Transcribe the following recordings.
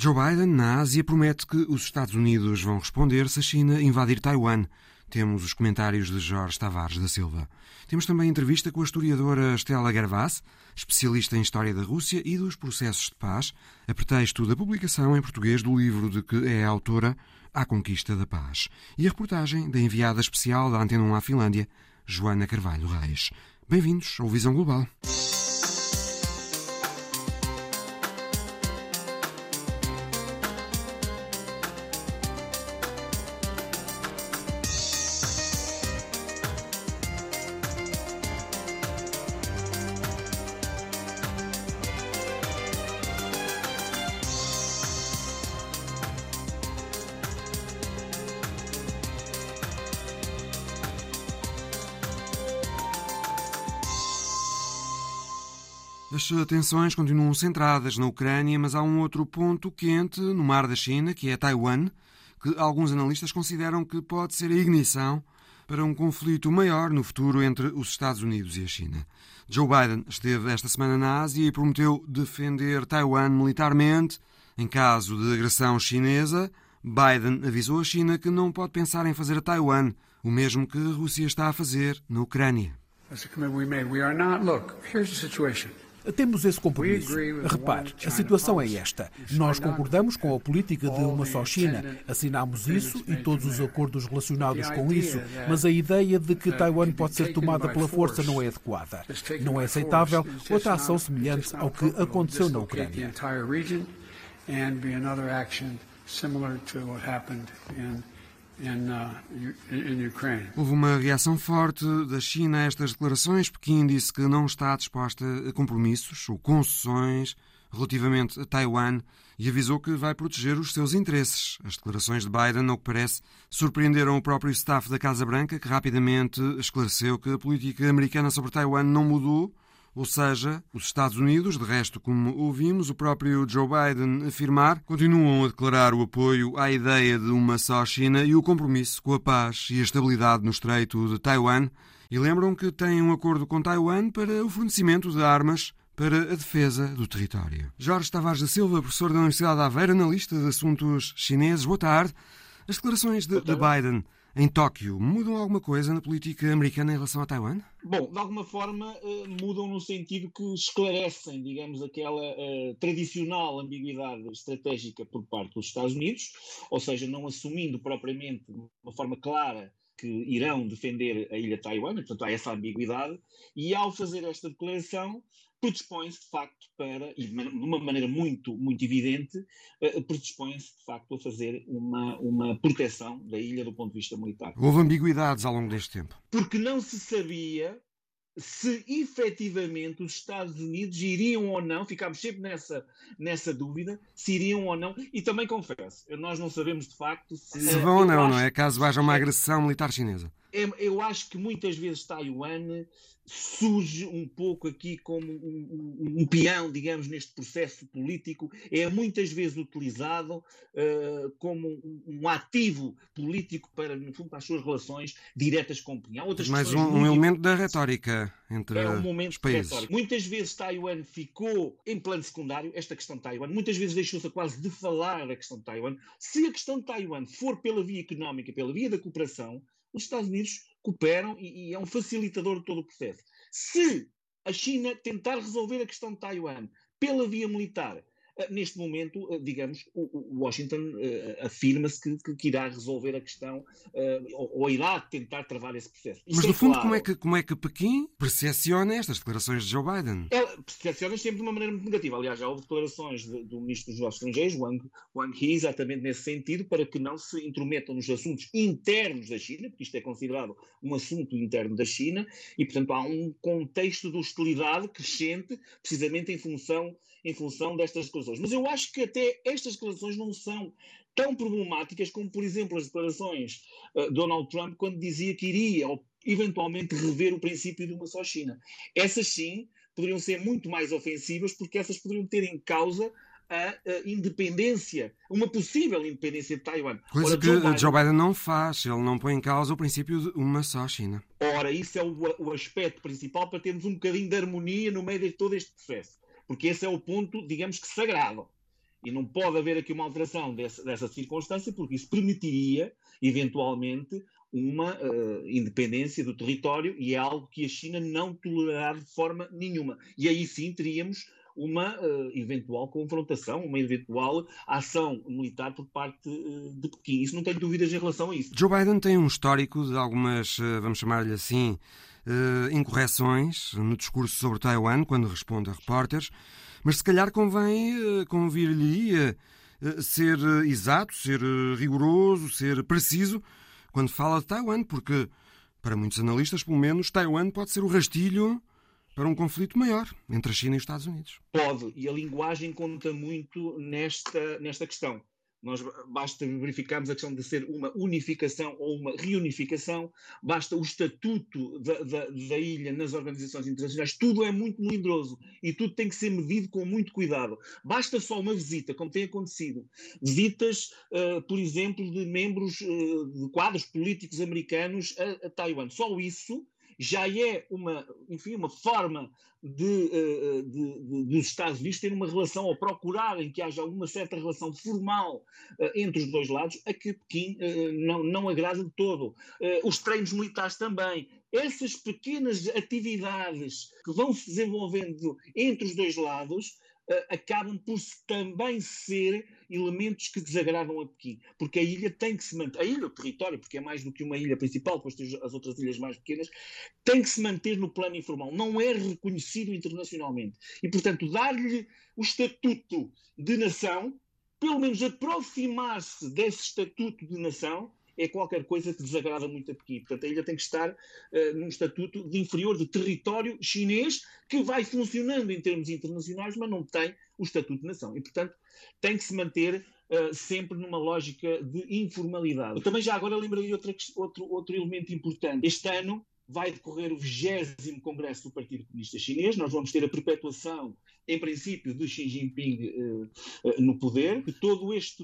Joe Biden, na Ásia, promete que os Estados Unidos vão responder se a China invadir Taiwan. Temos os comentários de Jorge Tavares da Silva. Temos também entrevista com a historiadora Stella Gervas, especialista em História da Rússia e dos processos de paz, a pretexto da publicação em português do livro de que é autora, A Conquista da Paz. E a reportagem da enviada especial da Antena 1 à Finlândia, Joana Carvalho Reis. Bem-vindos ao Visão Global. Atenções continuam centradas na Ucrânia, mas há um outro ponto quente no mar da China, que é Taiwan, que alguns analistas consideram que pode ser a ignição para um conflito maior no futuro entre os Estados Unidos e a China. Joe Biden esteve esta semana na Ásia e prometeu defender Taiwan militarmente em caso de agressão chinesa. Biden avisou a China que não pode pensar em fazer a Taiwan o mesmo que a Rússia está a fazer na Ucrânia. Temos esse compromisso. Repare, a situação é esta. Nós concordamos com a política de uma só China. Assinamos isso e todos os acordos relacionados com isso, mas a ideia de que Taiwan pode ser tomada pela força não é adequada. Não é aceitável outra ação semelhante ao que aconteceu na Ucrânia. Uh, Houve uma reação forte da China a estas declarações. Pequim disse que não está disposta a compromissos ou concessões relativamente a Taiwan e avisou que vai proteger os seus interesses. As declarações de Biden, ao que parece, surpreenderam o próprio staff da Casa Branca, que rapidamente esclareceu que a política americana sobre Taiwan não mudou ou seja, os Estados Unidos, de resto, como ouvimos, o próprio Joe Biden afirmar, continuam a declarar o apoio à ideia de uma só China e o compromisso com a paz e a estabilidade no Estreito de Taiwan, e lembram que têm um acordo com Taiwan para o fornecimento de armas para a defesa do território. Jorge Tavares da Silva, professor da Universidade de Aveiro, analista de assuntos chineses. Boa tarde. As declarações de, de Biden em Tóquio mudam alguma coisa na política americana em relação a Taiwan? Bom, de alguma forma uh, mudam no sentido que esclarecem, digamos, aquela uh, tradicional ambiguidade estratégica por parte dos Estados Unidos, ou seja, não assumindo propriamente de uma forma clara que irão defender a ilha de Taiwan, portanto há essa ambiguidade, e ao fazer esta declaração predispõe-se de facto para, e de uma maneira muito, muito evidente, uh, predispõe-se de facto a fazer uma, uma proteção da ilha do ponto de vista militar. Houve ambiguidades ao longo deste tempo. Porque não se sabia se efetivamente os Estados Unidos iriam ou não, ficámos sempre nessa, nessa dúvida, se iriam ou não, e também confesso, nós não sabemos de facto se. Se vão ou não, acho, não é? Caso haja uma agressão militar chinesa. É, eu acho que muitas vezes Taiwan surge um pouco aqui como um, um, um, peão, digamos, neste processo político, é muitas vezes utilizado uh, como um, um, ativo político para, no fundo, para as suas relações diretas com o Pinhão. Outras Mais um, elemento da retórica entre é um momento os países. Retórico. Muitas vezes Taiwan ficou em plano secundário, esta questão de Taiwan, muitas vezes deixou-se quase de falar da questão de Taiwan. Se a questão de Taiwan for pela via económica, pela via da cooperação, os Estados Unidos cooperam e, e, é um facilitador de todo o processo. Se a China tentar resolver a questão de Taiwan pela via militar, neste momento, eh, digamos, o Washington eh, afirma-se que, que, irá resolver a questão ou, ou, irá tentar travar esse processo. Isto Mas, no é fundo, claro. como, é que, como é que Pequim percepciona estas declarações de Joe Biden? Ela percepciona sempre de uma maneira muito negativa. Aliás, já houve declarações de, do ministro dos Negócios Estrangeiros, Wang, Wang Yi, exatamente nesse sentido, para que não se intrometam nos assuntos internos da China, porque isto é considerado um assunto interno da China, e, portanto, há um contexto de hostilidade crescente, precisamente em função em função destas declarações. Mas eu acho que até estas declarações não são tão problemáticas como, por exemplo, as declarações de uh, Donald Trump quando dizia que iria eventualmente rever o princípio de uma só China. Essas sim poderiam ser muito mais ofensivas porque essas poderiam ter em causa a, a, independência, uma possível independência de Taiwan. Coisa Ora, que Joe Biden, Joe Biden, não faz, ele não põe em causa o princípio de uma só China. Ora, isso é o, o aspecto principal para termos um bocadinho de harmonia no meio de todo este processo porque esse é o ponto, digamos que sagrado. E não pode haver aqui uma alteração dessa, dessa circunstância, porque isso permitiria, eventualmente, uma uh, independência do território e é algo que a China não tolerará de forma nenhuma. E aí sim teríamos uma uh, eventual confrontação, uma eventual ação militar por parte uh, de Pequim. Isso não tenho dúvidas em relação a isso. Joe Biden tem um histórico de algumas, vamos chamar-lhe assim, incorreções no discurso sobre Taiwan, quando responde a repórteres, mas se calhar convém, convir-lhe ser exato, ser rigoroso, ser preciso quando fala de Taiwan, porque, para muitos analistas, pelo menos, Taiwan pode ser o rastilho para um conflito maior entre a China e os Estados Unidos. Pode, e a linguagem conta muito nesta, nesta questão. Nós basta verificarmos a questão de ser uma unificação ou uma reunificação, basta o estatuto da, da, da, ilha nas organizações internacionais, tudo é muito melindroso e tudo tem que ser medido com muito cuidado. Basta só uma visita, como tem acontecido, visitas, uh, por exemplo, de membros uh, de quadros políticos americanos a, a Taiwan. Só isso já é uma, enfim, uma forma de, eh, dos Estados Unidos terem uma relação, ou procurarem que haja uma certa relação formal uh, entre os dois lados, a que Pequim uh, não, não agrada de todo. Os treinos militares também. Essas pequenas atividades que vão se desenvolvendo entre os dois lados acabam por também ser elementos que desagradam a Pequim, porque a ilha tem que se manter, a ilha, o território, porque é mais do que uma ilha principal, depois tem as outras ilhas mais pequenas, tem que se manter no plano informal, não é reconhecido internacionalmente. E, portanto, dar-lhe o estatuto de nação, pelo menos aproximar-se desse estatuto de nação, é qualquer coisa que desagrada muito a Pequim. Portanto, a ilha tem que estar uh, num estatuto de inferior de território chinês que vai funcionando em termos internacionais, mas não tem o estatuto de nação. E, portanto, tem que se manter Uh, sempre numa lógica de informalidade. Eu também já agora lembrei outro, outro elemento importante. Este ano vai decorrer o 20 Congresso do Partido Comunista Chinês. Nós vamos ter a perpetuação, em princípio, de Xi Jinping uh, uh, no poder. E todo este,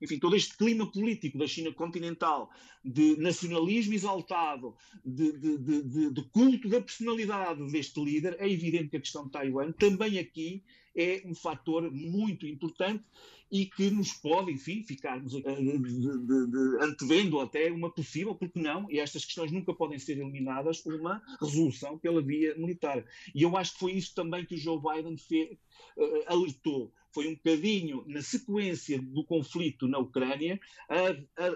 enfim, todo este clima político da China continental, de nacionalismo exaltado, de, de, de, de culto da personalidade deste líder, é evidente que a questão de Taiwan também aqui é um fator muito importante e que nos pode, enfim, ficarmos de, de, de, antevendo até uma possível, porque não, e estas questões nunca podem ser eliminadas, uma resolução pela via militar. E eu acho que foi isso também que o Joe Biden fez, uh, alertou foi um bocadinho na sequência do conflito na Ucrânia,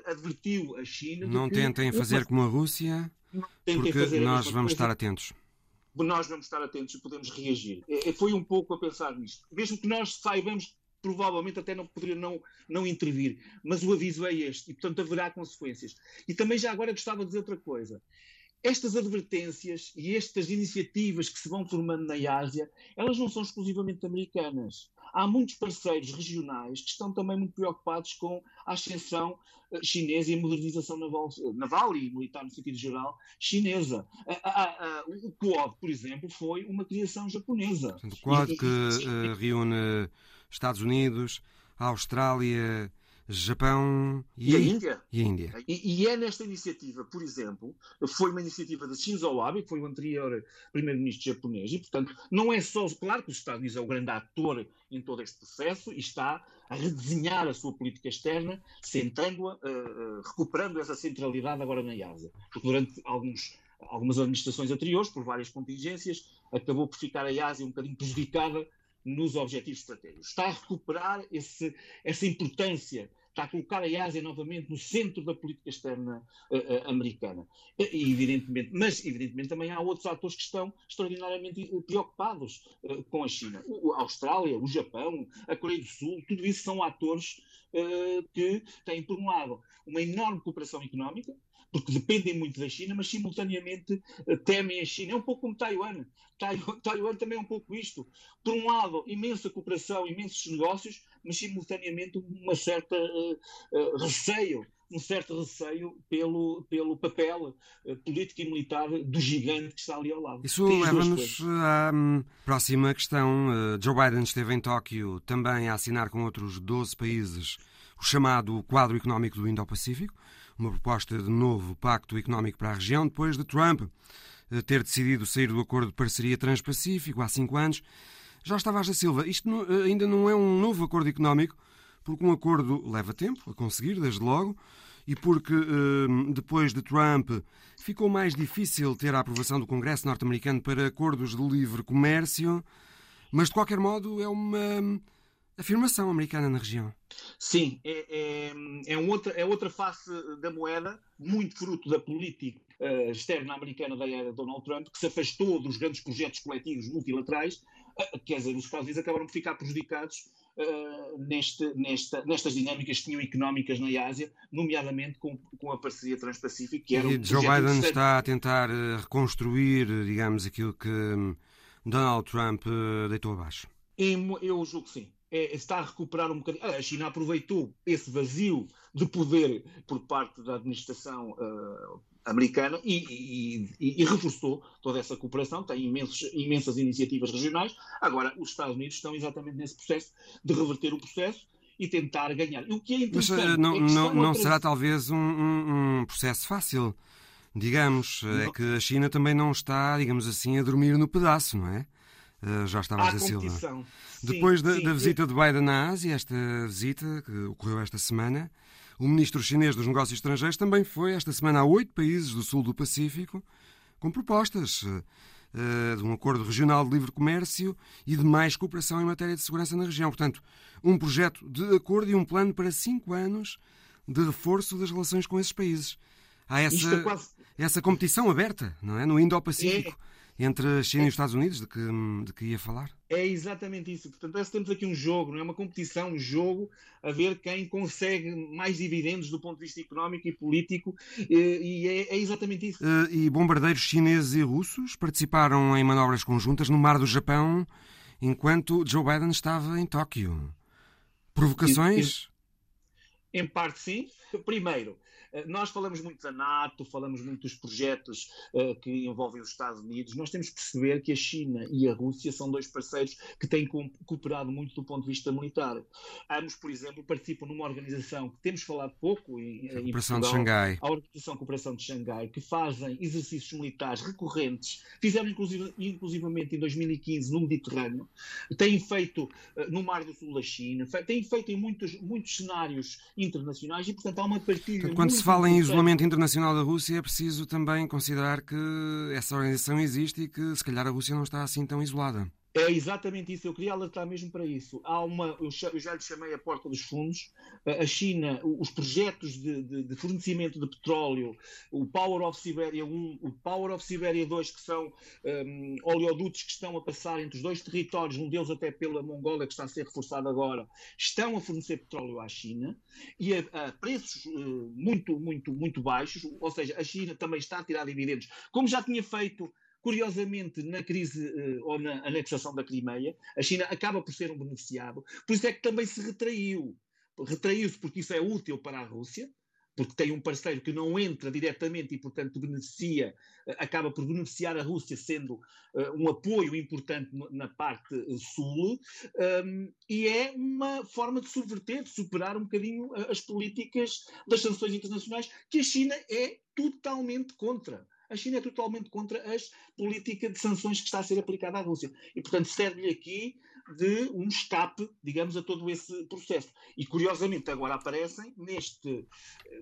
advertiu a China. Não tentem fazer como a Rússia, porque nós vamos coisa. estar atentos nós vamos estar atentos e podemos reagir. É, foi um pouco a pensar nisto. Mesmo que nós saibamos provavelmente até não poderia não, não intervir. Mas o aviso é este, e portanto haverá consequências. E também já agora gostava de dizer outra coisa. Estas advertências e estas iniciativas que se vão formando na Ásia, elas não são exclusivamente americanas. Há muitos parceiros regionais que estão também muito preocupados com a ascensão eh, chinesa e a modernização naval, naval e militar no sentido geral chinesa. o Quad, por exemplo, foi uma criação japonesa. o Quad que uh, reúne Estados Unidos, Austrália, Japão e, e, a Índia. E, a Índia. E, e, é nesta iniciativa, por exemplo, foi uma iniciativa de Shinzo Abe, que foi o anterior primeiro-ministro japonês, e, portanto, não é só, claro que os Estados Unidos é o grande ator em todo este processo e está a redesenhar a sua política externa, centrando-a, uh, uh, recuperando essa centralidade agora na Ásia. Porque durante alguns, algumas administrações anteriores, por várias contingências, acabou por ficar a Ásia um bocadinho prejudicada nos objetivos estratégicos. Está a recuperar esse, essa importância, está a colocar a Ásia novamente no centro da política externa uh, americana. E, evidentemente, mas, evidentemente, também há outros atores que estão extraordinariamente preocupados uh, com a China. O, a Austrália, o Japão, a Coreia do Sul, tudo isso são atores que têm, por um lado, uma enorme cooperação económica, porque dependem muito da China, mas simultaneamente eh, temem a China. É um pouco como Taiwan. Taiwan, Taiwan também é um pouco isto. Por um lado, imensa cooperação, imensos negócios, mas simultaneamente uma certa uh, uh, receio um certo receio pelo, pelo papel uh, político e militar do gigante que está ali ao lado. Isso leva-nos à um, próxima questão. Uh, Joe Biden esteve em Tóquio também a assinar com outros 12 países o chamado Quadro Económico do Indo-Pacífico uma proposta de novo pacto económico para a região, depois de Trump eh, ter decidido sair do acordo de parceria transpacífico há cinco anos. Jorge Tavares da Silva, isto ainda não é um novo acordo económico, porque um acordo leva tempo a conseguir, desde logo, e porque depois de Trump ficou mais difícil ter a aprovação do Congresso norte-americano para acordos de livre comércio, mas de qualquer modo é uma afirmação americana na região. Sim, é, é, é, um outra, é outra face da moeda, muito fruto da política uh, externa americana da era Donald Trump, que se afastou dos grandes projetos coletivos multilaterais, uh, quer dizer, os Estados Unidos acabaram por ficar prejudicados uh, neste, nesta, nestas dinâmicas que tinham económicas na Ásia, nomeadamente com, com a parceria Transpacífica. Que era e um Joe Biden está a tentar reconstruir, digamos, aquilo que hum, Donald Trump deitou abaixo. Eu julgo que sim é, está a recuperar um bocadinho. A China aproveitou esse vazio de poder por parte da administração uh, americana e, e, e, reforçou toda essa cooperação, tem imensos, imensas iniciativas regionais. Agora, os Estados Unidos estão exatamente nesse processo de reverter o processo e tentar ganhar. O que é interessante Mas uh, não, é não, não será talvez um, um, um, processo fácil, digamos, não. é que a China também não está, digamos assim, a dormir no pedaço, não é? Uh, já estava da Silva. Sim, Depois da, sim, da visita de Biden na Ásia, esta visita que ocorreu esta semana, o ministro chinês dos Negócios Estrangeiros também foi esta semana a oito países do sul do Pacífico com propostas uh, de um acordo regional de livre comércio e de mais cooperação em matéria de segurança na região. Portanto, um projeto de acordo e um plano para cinco anos de reforço das relações com esses países. Há essa, é quase... essa competição aberta, não é? No Indo-Pacífico. É entre a China e os Estados Unidos, de que, de que ia falar? É exatamente isso. Portanto, que temos aqui um jogo, não é uma competição, um jogo a ver quem consegue mais dividendos do ponto de vista económico e político, e é, é exatamente isso. Eh, e bombardeiros chineses e russos participaram em manobras conjuntas no mar do Japão enquanto Joe Biden estava em Tóquio. Provocações? Em parte, sim. Primeiro, eh, nós falamos muito da NATO, falamos muito dos projetos uh, que envolvem os Estados Unidos. Nós temos que perceber que a China e a Rússia são dois parceiros que têm cooperado muito do ponto de vista militar. Ambos, por exemplo, participam numa organização que temos falado pouco em, a em Portugal, de Xangai. a Organização de Cooperação de Xangai, que fazem exercícios militares recorrentes, fizeram inclusive, inclusivamente em 2015 no Mediterrâneo, têm feito uh, no Mar do Sul da China, têm feito em muitos, muitos cenários internacionais e, portanto, há uma partilha. Quando se fala em isolamento internacional da Rússia, é preciso também considerar que essa organização existe e que, se calhar, a Rússia não está assim tão isolada. É exatamente isso, eu queria alertar mesmo para isso. Há uma, eu já lhe chamei a porta dos fundos. A China, os projetos de, de, de fornecimento de petróleo, o Power of Siberia 1, o Power of Siberia 2, que são um, oleodutos que estão a passar entre os dois territórios, um deles até pela Mongólia, que está a ser reforçado agora, estão a fornecer petróleo à China e a, a preços uh, muito, muito, muito baixos. Ou seja, a China também está a tirar dividendos, como já tinha feito Curiosamente, na crise uh, ou na anexação da Crimeia, a China acaba por ser um beneficiado, por isso é que também se retraiu. Retraiu-se porque isso é útil para a Rússia, porque tem um parceiro que não entra diretamente e, portanto, beneficia, eh, acaba por beneficiar a Rússia, sendo uh, um apoio importante na parte sul, um, ehm, e é uma forma de subverter, de superar um bocadinho as políticas das sanções internacionais, que a China é totalmente contra a China é totalmente contra as políticas de sanções que está a ser aplicada à Rússia. E, portanto, serve-lhe aqui de um escape, digamos, a todo esse processo. E, curiosamente, agora aparecem neste,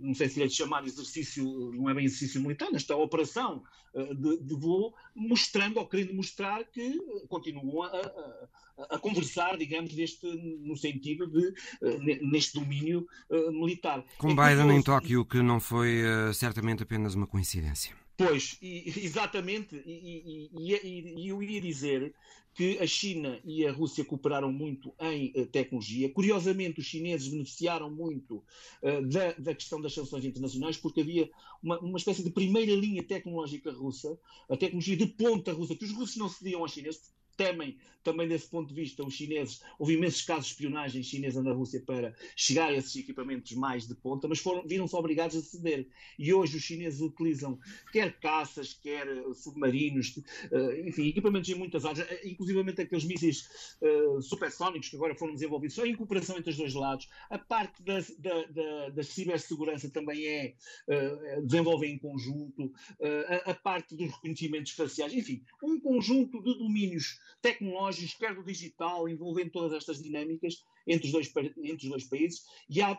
não sei se lhe chamar exercício, não é bem exercício militar, nesta operação eh, de, de voo, mostrando ou querendo mostrar que continuam a, a, a conversar, digamos, neste, no sentido de, eh, neste domínio militar. Com é Biden em Tóquio, que não foi certamente apenas uma coincidência. Pois, e, exatamente, e, e, e, eu ia dizer que a China e a Rússia cooperaram muito em uh, tecnologia. Curiosamente, os chineses beneficiaram muito uh, da, da, questão das sanções internacionais, porque havia uma, uma, espécie de primeira linha tecnológica russa, a tecnologia de ponta russa, que os russos não cediam aos chineses, temem também desse ponto de vista os chineses. Houve imensos casos de espionagem chinesa na Rússia para chegar a esses equipamentos mais de ponta, mas foram, viram-se obrigados a ceder. E hoje os chineses utilizam quer caças, quer eh, submarinos, uh, enfim, equipamentos em muitas áreas, eh, inclusivamente aqueles mísseis uh, supersónicos que agora foram desenvolvidos, só em cooperação entre os dois lados. A parte da, da, da, da cibersegurança também é uh, desenvolve em conjunto, a, a parte dos reconhecimentos faciais, enfim, um conjunto de domínios tecnológicos, quer do digital, envolvendo todas estas dinâmicas entre os dois, entre os dois países, e há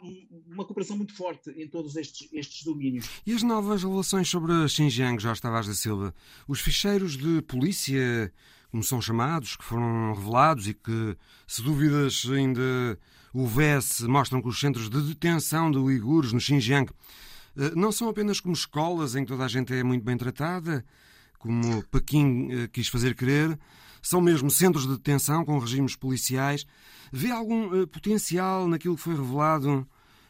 uma cooperação muito forte em todos estes, estes domínios. E as novas revelações sobre Xinjiang, Jorge Tavares da Silva? Os ficheiros de polícia, como são chamados, que foram revelados e que, se dúvidas ainda houvesse, mostram que os centros de detenção de uigures no Xinjiang eh, não são apenas como escolas em que toda a gente é muito bem tratada, como Pequim eh, quis fazer crer, são mesmo centros de detenção com regimes policiais. Vê algum uh, potencial naquilo que foi revelado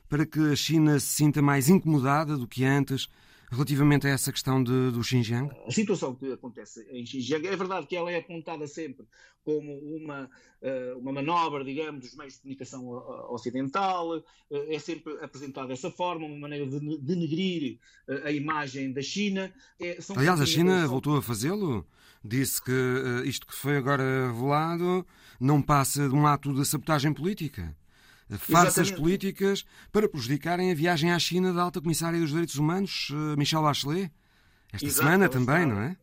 para que a China se sinta mais incomodada do que antes relativamente a essa questão de, do Xinjiang? A situação que acontece em Xinjiang, é verdade que ela é apontada sempre como uma, eh, uma manobra, digamos, dos meios de comunicação ocidental, eh, é sempre apresentada dessa forma, uma maneira de denegrir a imagem da China. É, Aliás, a China voltou a fazê-lo? Disse que uh, isto que foi agora revelado não passa de um ato de sabotagem política. Farsas políticas para prejudicarem a viagem à China da alta comissária dos direitos humanos, uh, Michelle Bachelet. Esta Exato, semana também, está, não é?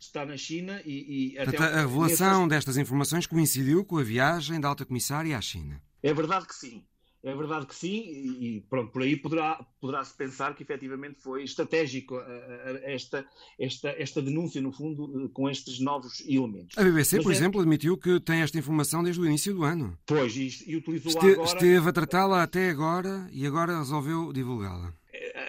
Está na China e. e Portanto, a revelação destas informações coincidiu com a viagem da alta comissária à China. É verdade que sim. É verdade que sim, e pronto, por aí poderá, poderá-se pensar que efetivamente foi estratégico eh, eh, esta, esta, esta denúncia, no fundo, eh, com estes novos elementos. A BBC, Mas por é... exemplo, admitiu que tem esta informação desde o início do ano. Pois, e, e utilizou Este, agora... Esteve a tratá-la até agora e agora resolveu divulgá-la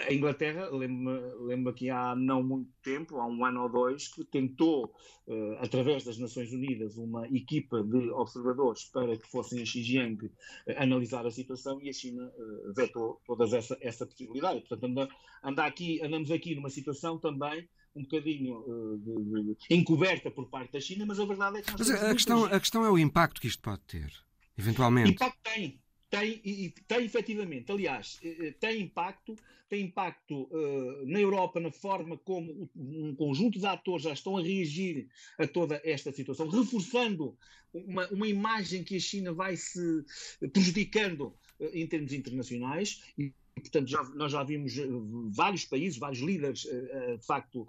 a Inglaterra, lembro-me lembro que há não muito tempo, há um ano ou dois, que tentou, uh, através das Nações Unidas, uma equipa de observadores para que fossem a Xinjiang uh, analisar a situação e a China uh, vetou toda essa, essa possibilidade. Portanto, anda, anda aqui, andamos aqui numa situação também um bocadinho de, de, encoberta por parte da China, mas a verdade é que... Mas a questão, a questão é o impacto que isto pode ter, eventualmente. Impacto tem, tem, e, tem efetivamente, aliás, eh, eh, tem impacto, tem impacto uh, na Europa na forma como um conjunto de atores já estão a reagir a toda esta situação, reforçando uma, uma imagem que a China vai se prejudicando uh, em termos internacionais e portanto, já, nós já vimos eh, vários países, vários líderes, eh, eh, de facto,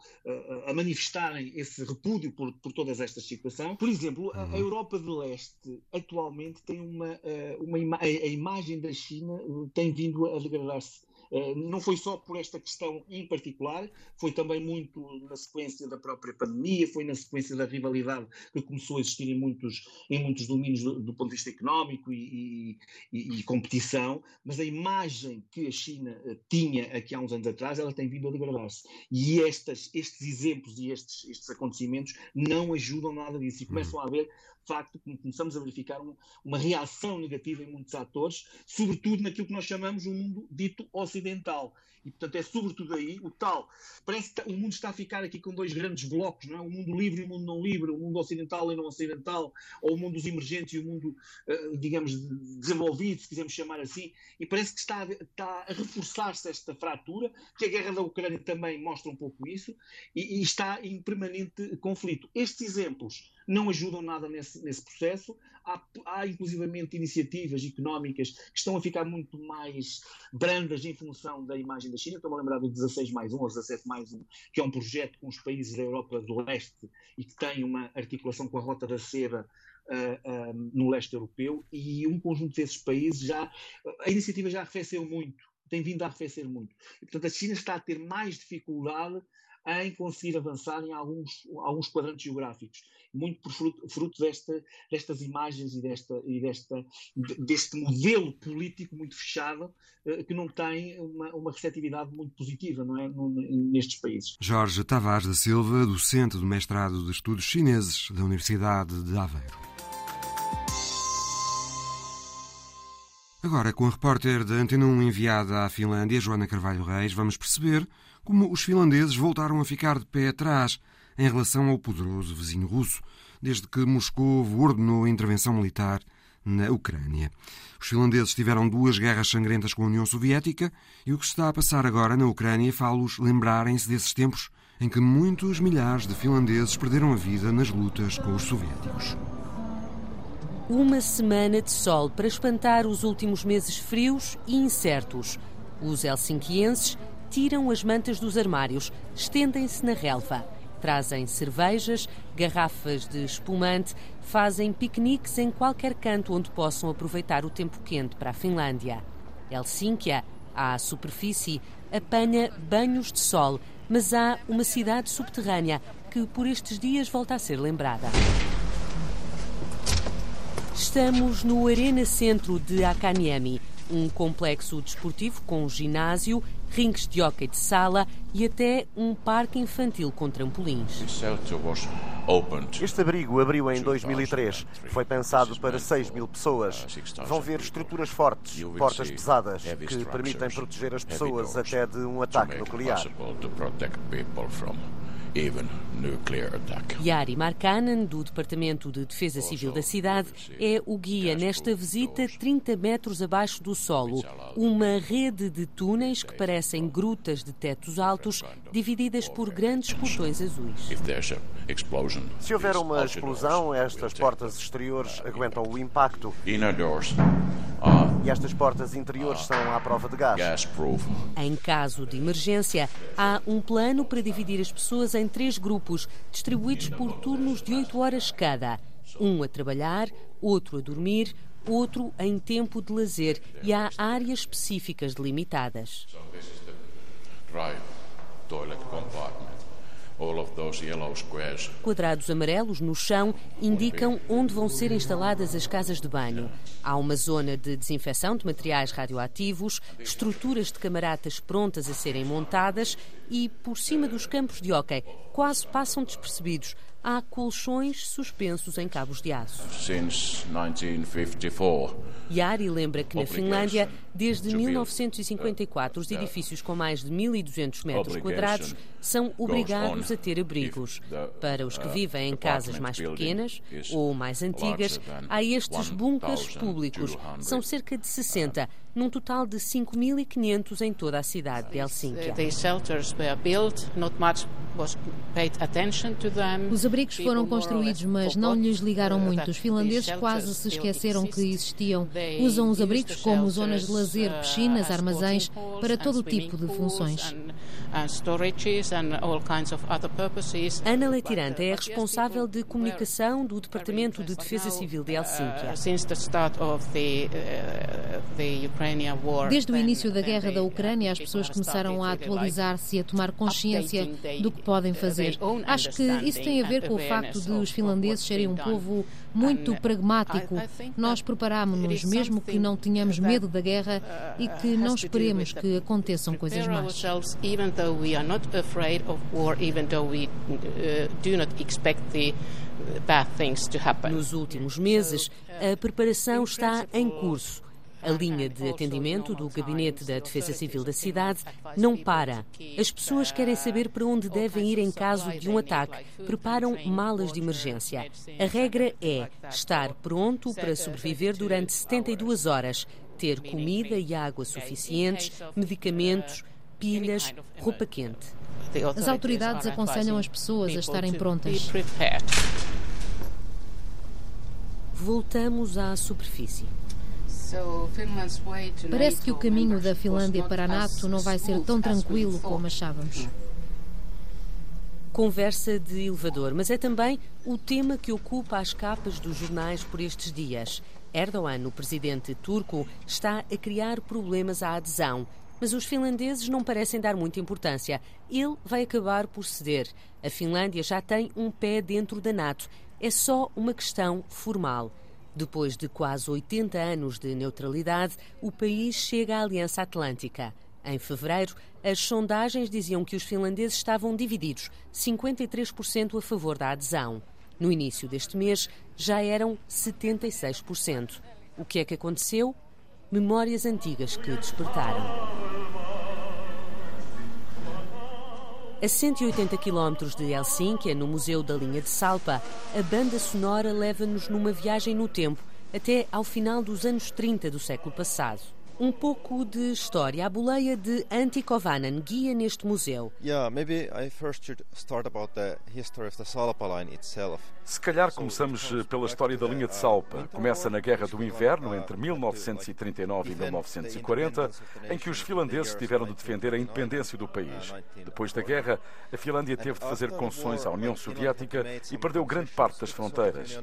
a manifestarem esse repúdio por, por todas estas situações. Por exemplo, a, uhum. Europa de Leste atualmente tem uma, uma a, imagem da China tem vindo a degradar-se não foi só por esta questão em particular, foi também muito na sequência da própria pandemia, foi na sequência da rivalidade que começou a existir em muitos, em muitos domínios do, do ponto de vista económico e, e, e, competição, mas a imagem que a China eh, tinha aqui há uns anos atrás, ela tem vindo a degradar-se. E estas, estes exemplos e estes, estes acontecimentos não ajudam nada disso e começam a haver facto, começamos a verificar uma, reação negativa em muitos atores, sobretudo naquilo que nós chamamos o mundo dito ocidental. E, portanto, é sobretudo aí o tal. Parece que o mundo está a ficar aqui com dois grandes blocos, não é? O mundo livre e o mundo não livre, o mundo ocidental e não ocidental, ou o mundo dos emergentes e o mundo, uh, digamos, desenvolvido, se quisermos chamar assim. E parece que está a, está a reforçar-se esta fratura, que a guerra da Ucrânia também mostra um pouco isso, e, e está em permanente conflito. Estes exemplos não ajudam nada nesse, nesse processo. Há, há inclusivamente iniciativas económicas que estão a ficar muito mais brandas em função da imagem da China. Estou-me a lembrar do 16 mais 1 ou 17 mais 1, que é um projeto com os países da Europa do Leste e que tem uma articulação com a Rota da Seda Uh, uh, no leste europeu e um conjunto desses países já a iniciativa já arrefeceu muito tem vindo a arrefecer muito e, portanto a China está a ter mais dificuldade em conseguir avançar em alguns, alguns quadrantes geográficos, muito por fruto, fruto desta, destas imagens e, desta, e desta, deste modelo político muito fechado eh, que não tem uma, uma receptividade muito positiva não é, nestes países. Jorge Tavares da Silva, docente do mestrado de Estudos Chineses da Universidade de Aveiro. Agora, com a repórter da Antena 1 enviada à Finlândia, Joana Carvalho Reis, vamos perceber como os finlandeses voltaram a ficar de pé atrás em relação ao poderoso vizinho russo, desde que Moscou ordenou a intervenção militar na Ucrânia. Os finlandeses tiveram duas guerras sangrentas com a União Soviética e o que está a passar agora na Ucrânia faz-los lembrarem-se desses tempos em que muitos milhares de finlandeses perderam a vida nas lutas com os soviéticos. Uma semana de sol para espantar os últimos meses frios e incertos. Os helsinquienses tiram as mantas dos armários, estendem-se na relva. Trazem cervejas, garrafas de espumante, fazem piqueniques em qualquer canto onde possam aproveitar o tempo quente para a Finlândia. Helsínquia, à superfície, apanha banhos de sol, mas há uma cidade subterrânea que por estes dias volta a ser lembrada. Estamos no Arena Centro de Akaniemi, um complexo desportivo com ginásio, rinques de hóquei de sala e até um parque infantil com trampolins. Este abrigo abriu em 2003. Foi pensado para 6 mil pessoas. Vão ver estruturas fortes, portas pesadas, que permitem proteger as pessoas até de um ataque nuclear even nuclear attack. Yari Markkanen, do Departamento de Defesa Civil da cidade, é o guia nesta visita 30 metros abaixo do solo. Uma rede de túneis que parecem grutas de tetos altos, divididas por grandes portões azuis. Se houver uma explosão, estas portas exteriores aguentam o impacto. E estas portas interiores são à prova de gás. Em caso de emergência, há um plano para dividir as pessoas em três grupos, distribuídos por turnos de oito horas cada. Um a trabalhar, outro a dormir, outro em tempo de lazer e há áreas específicas delimitadas. Quadrados amarelos no chão indicam onde vão ser instaladas as casas de banho. Há uma zona de desinfecção de materiais radioativos, estruturas de camaratas prontas a serem montadas e, por cima dos campos de hóquei, quase passam despercebidos, há colchões suspensos em cabos de aço. Yari lembra que na Finlândia, desde 1954, os edifícios com mais de 1.200 metros quadrados são obrigados a ter abrigos. Para os que uh, vivem em casas mais pequenas ou mais antigas, há estes bunkers públicos. São cerca de 60, num total de 5.500 em toda a cidade de Helsínquia. Os abrigos foram construídos, mas não lhes ligaram muito. Os finlandeses quase se esqueceram que existiam. Usam os abrigos como zonas de lazer, piscinas, armazéns, para todo tipo de funções. Ana Leitirante é a responsável de comunicação do Departamento de Defesa Civil de Helsínquia. Desde o início da guerra da Ucrânia, as pessoas começaram a atualizar-se e a tomar consciência do que podem fazer. Acho que isso tem a ver com o facto de os finlandeses serem um povo muito pragmático. Nós preparámos-nos, mesmo que não tenhamos medo da guerra e que não esperemos que aconteçam coisas más. Nos últimos meses, a preparação está em curso. A linha de atendimento do Gabinete da Defesa Civil da cidade não para. As pessoas querem saber para onde devem ir em caso de um ataque. Preparam malas de emergência. A regra é estar pronto para sobreviver durante 72 horas, ter comida e água suficientes, medicamentos, pilhas, roupa quente. As autoridades aconselham as pessoas a estarem prontas. Voltamos à superfície. Parece que o caminho da Finlândia para a NATO não vai ser tão tranquilo como achávamos. Conversa de elevador, mas é também o tema que ocupa as capas dos jornais por estes dias. Erdogan, o presidente turco, está a criar problemas à adesão, mas os finlandeses não parecem dar muita importância. Ele vai acabar por ceder. A Finlândia já tem um pé dentro da NATO. É só uma questão formal. Depois de quase 80 anos de neutralidade, o país chega à Aliança Atlântica. Em fevereiro, as sondagens diziam que os finlandeses estavam divididos, 53% a favor da adesão. No início deste mês, já eram 76%. O que é que aconteceu? Memórias antigas que despertaram. A 180 km de Helsínquia, no Museu da Linha de Salpa, a banda sonora leva-nos numa viagem no tempo, até ao final dos anos 30 do século passado. Um pouco de história. A boleia de Antti Kovanen guia neste museu. Se calhar começamos eh, pela história da linha de Salpa. Começa na Guerra do Inverno, entre 1939 e 1940, em que os finlandeses tiveram de defender a independência do país. Depois da guerra, a Finlândia teve de fazer concessões à União Soviética e perdeu grande parte das fronteiras.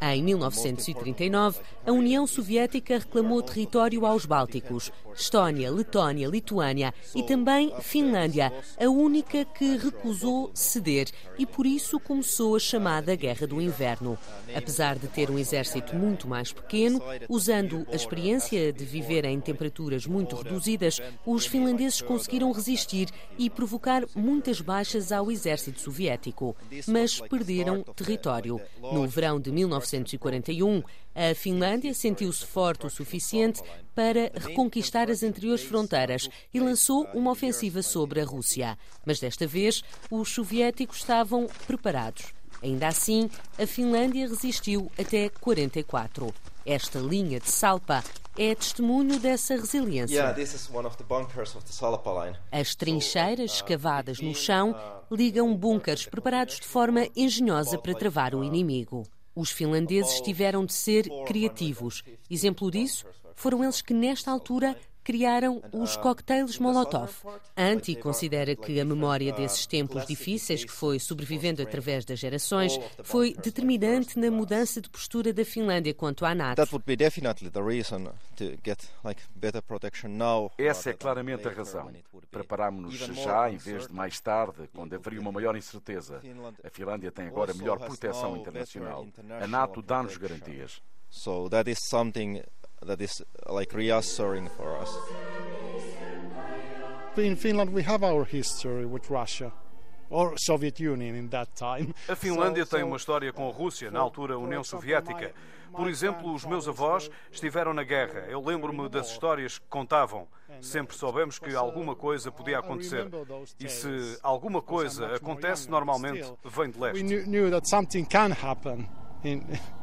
Em 1939, a União Soviética reclamou território aos Bálticos, Estónia, Letónia, Lituânia e também Finlândia, a única que recusou ceder e por isso começou a chamada Guerra do Inverno. Apesar de ter um exército muito mais pequeno, usando a experiência de viver em temperaturas muito reduzidas, os finlandeses conseguiram resistir e provocar muitas baixas ao exército soviético, mas perderam território. No verão de 1941, a Finlândia sentiu-se forte o suficiente para reconquistar as anteriores fronteiras e lançou uma ofensiva sobre a Rússia. Mas desta vez, os soviéticos estavam preparados. Ainda assim, a Finlândia resistiu até 44. Esta linha de Salpa é testemunho dessa resiliência. As trincheiras uh, escavadas no chão uh, ligam bunkers preparados de forma engenhosa para travar o inimigo. Os finlandeses tiveram de ser criativos. Exemplo disso foram eles que, nesta altura, criaram os cocktails Molotov. Anti considera que a memória desses tempos difíceis, que foi sobrevivendo através das gerações, foi determinante na mudança de postura da Finlândia quanto à NATO. Essa é claramente a razão. Preparámos-nos já em vez de mais tarde, quando haveria uma maior incerteza. A Finlândia tem agora melhor proteção internacional. A NATO dá-nos garantias. So that is something that is like reassuring for us. In Finland we have our history with Russia. A Finlândia tem uma história com a Rússia, na altura União Soviética. Por exemplo, os meus avós estiveram na guerra. Eu lembro-me das histórias que contavam. Sempre soubemos que alguma coisa podia acontecer. E se alguma coisa acontece, normalmente vem de leste.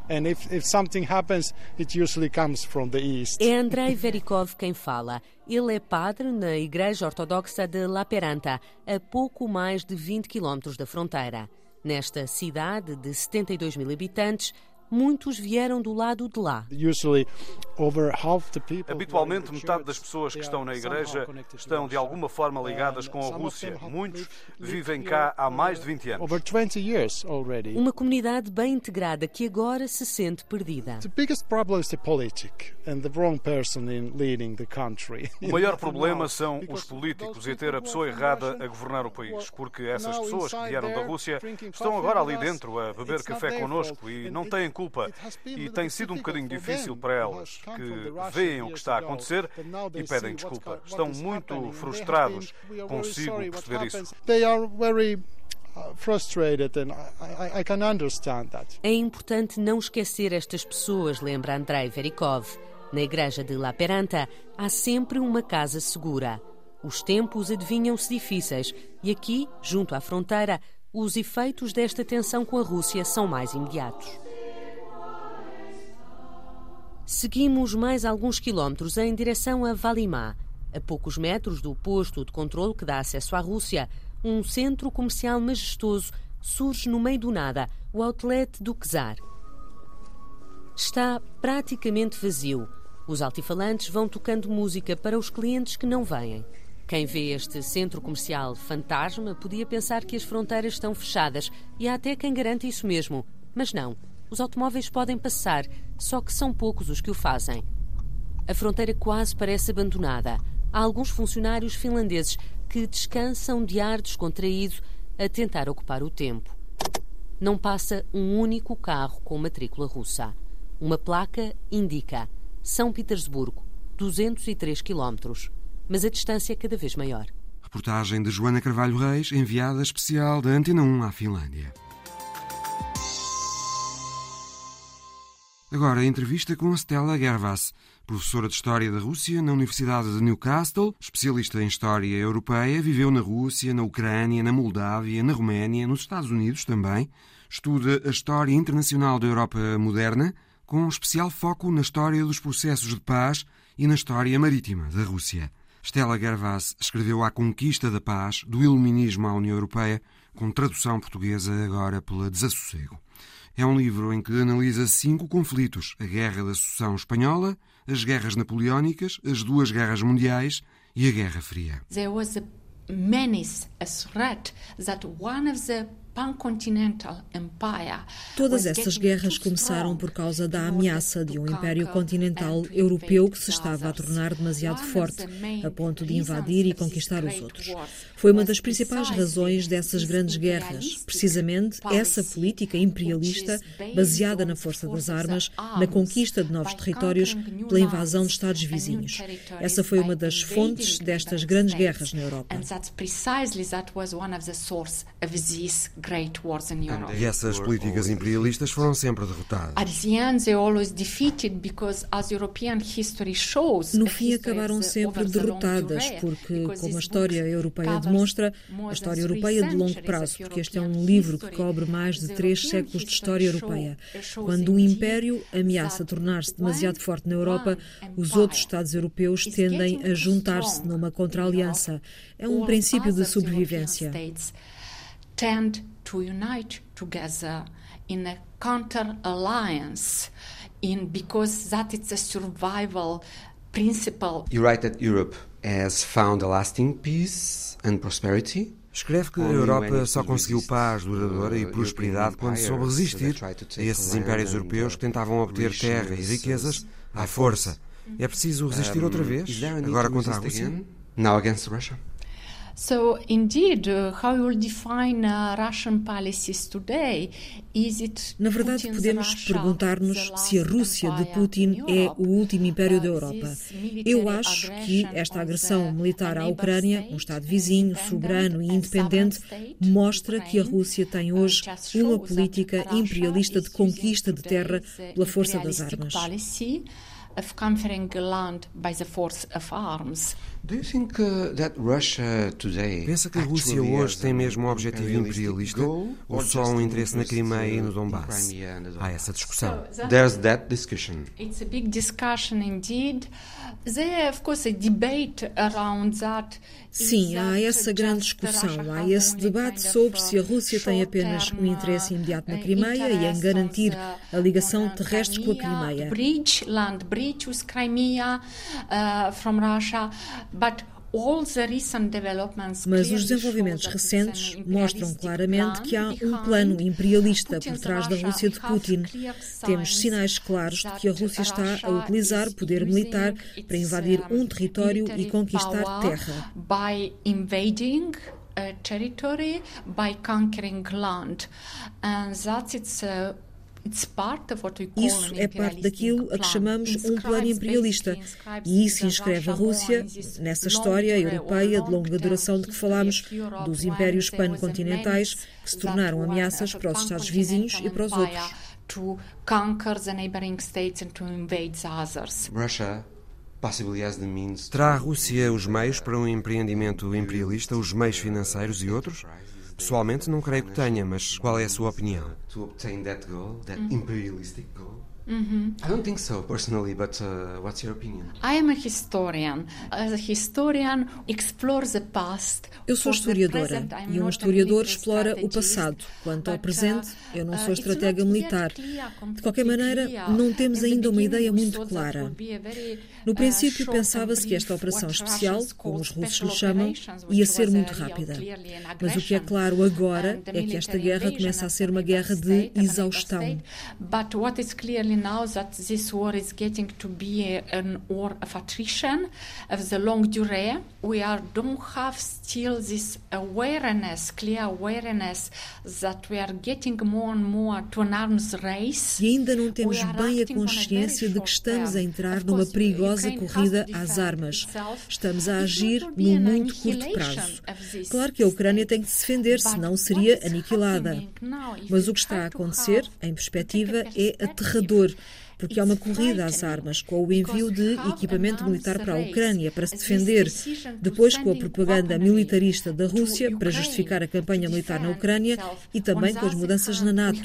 And if, if something happens, it usually comes from the east. É Andrei Verikov quem fala. Ele é padre na Igreja Ortodoxa de La Peranta, a pouco mais de 20 quilómetros da fronteira. Nesta cidade de 72 mil habitantes, muitos vieram do lado de lá. Habitualmente, metade das pessoas que estão na igreja estão de alguma forma ligadas com a Rússia. Muitos vivem cá há mais de 20 anos. Uma comunidade bem integrada que agora se sente perdida. O maior problema são os políticos e ter a pessoa errada a governar o país, porque essas pessoas que vieram da Rússia estão agora ali dentro a beber café connosco e não têm culpa. E tem sido um bocadinho difícil para elas, que veem o que está a acontecer e pedem desculpa. Estão muito frustrados. Consigo perceber isso. É importante não esquecer estas pessoas, lembra Andrei Verikov. Na igreja de La Peranta há sempre uma casa segura. Os tempos adivinham-se difíceis e aqui, junto à fronteira, os efeitos desta tensão com a Rússia são mais imediatos. Seguimos mais alguns quilómetros em direção a Valimá, a poucos metros do posto de controle que dá acesso à Rússia. Um centro comercial majestoso surge no meio do nada, o outlet do Czar. Está praticamente vazio. Os altifalantes vão tocando música para os clientes que não vêm. Quem vê este centro comercial fantasma podia pensar que as fronteiras estão fechadas e há até quem garante isso mesmo. Mas não. Os automóveis podem passar, só que são poucos os que o fazem. A fronteira quase parece abandonada. Há alguns funcionários finlandeses que descansam de ar descontraído a tentar ocupar o tempo. Não passa um único carro com matrícula russa. Uma placa indica São Petersburgo, 203 quilómetros, mas a distância é cada vez maior. Reportagem de Joana Carvalho Reis, enviada especial da Antena 1 à Finlândia. Agora, a entrevista com Stella Gervas, professora de História da Rússia na Universidade de Newcastle, especialista em História Europeia, viveu na Rússia, na Ucrânia, na Moldávia, na Roménia, nos Estados Unidos também, estuda a História Internacional da Europa Moderna, com um especial foco na história dos processos de paz e na história marítima da Rússia. Stella Gervas escreveu A Conquista da Paz, do Iluminismo à União Europeia, com tradução portuguesa agora pela Desassossego. É um livro em que analisa cinco conflitos: a Guerra da Sucessão Espanhola, as guerras napoleónicas, as duas guerras mundiais e a Guerra Fria. There was a menace, a threat that one of the Todas essas guerras começaram por causa da ameaça de um império continental europeu que se estava a tornar demasiado forte, a ponto de invadir e conquistar os outros. Foi uma das principais razões dessas grandes guerras, precisamente essa política imperialista baseada na força das armas, na conquista de novos territórios, pela invasão de Estados vizinhos. Essa foi uma das fontes destas grandes guerras na Europa. E essas políticas imperialistas foram sempre derrotadas. No fim, acabaram sempre derrotadas, porque, como a história europeia demonstra, a história europeia de longo prazo, porque este é um livro que cobre mais de três séculos de história europeia. Quando um império ameaça tornar-se demasiado forte na Europa, os outros Estados europeus tendem a juntar-se numa contra-aliança. É um princípio de sobrevivência tend to unite together in a counter alliance in because that is a survival principle. You write that Europe has found a lasting peace and prosperity. Escreve que a Europa só conseguiu paz duradoura e prosperidade quando soube resistir a esses impérios europeus que tentavam obter terra e riquezas à força. É preciso resistir outra vez, agora contra a Rússia? Now against Russia. So, indeed, uh, how you will define uh, Russian policies today? Is it Na verdade, podemos perguntar-nos se a Rússia de Putin é o último império da Europa. Eu acho que esta agressão militar à Ucrânia, um Estado vizinho, soberano e independente, mostra que a Rússia tem hoje uma política imperialista de conquista de terra pela força das armas uh, that Russia today Pensa que a Rússia hoje tem mesmo um objetivo imperialista ou só um interesse na Crimeia e no Donbass? Há essa discussão. There's that discussion. It's a big discussion indeed. There, of course, a debate around that. Sim, há essa grande discussão, há esse debate sobre se a Rússia tem apenas um interesse imediato na Crimeia e em garantir a ligação terrestre com a Crimeia. Bridge, land bridge with Crimea uh, from Russia, mas os desenvolvimentos recentes mostram claramente que há um plano imperialista por trás da Rússia de Putin. Temos sinais claros de que a Rússia está a utilizar poder militar para invadir um território e conquistar terra. territory by conquering land and that's its uh, isso é parte daquilo a que chamamos um plano imperialista. E isso inscreve a Rússia nessa história europeia de longa duração de que falamos, dos impérios pan-continentais que se tornaram ameaças para os Estados vizinhos e para os outros. Terá a Rússia os meios para um empreendimento imperialista, os meios financeiros e outros? Pessoalmente não creio que tenha, mas qual é a sua opinião? To obtain that goal, that imperialistic goal. Mm-hmm. I don't think so personally, but uh, what's your opinion? I am a historian. As a historian, explore the past. Eu sou historiadora e um historiador explora o passado. Quanto ao presente, uh, eu não sou uh, estratega militar. De qualquer maneira, não temos ainda uma ideia muito clara. No uh, princípio, pensava-se que esta operação especial, como os russos lhe chamam, ia ser muito rápida. Mas o que é claro agora é que esta guerra começa a ser uma guerra de exaustão. Now that this war is getting to be a, an war of attrition, of the long durée. We are, don't have still this awareness, clear awareness that we are getting more and more to an arms race. E ainda não temos bem a consciência de que estamos a entrar numa perigosa corrida às armas. Estamos a agir num muito curto prazo. Claro que a Ucrânia tem que se defender, senão seria aniquilada. Mas o que está a acontecer, em perspectiva, é aterrador porque há uma corrida às armas com o envio de equipamento militar para a Ucrânia para se defender, depois com a propaganda militarista da Rússia para justificar a campanha militar na Ucrânia e também com as mudanças na NATO.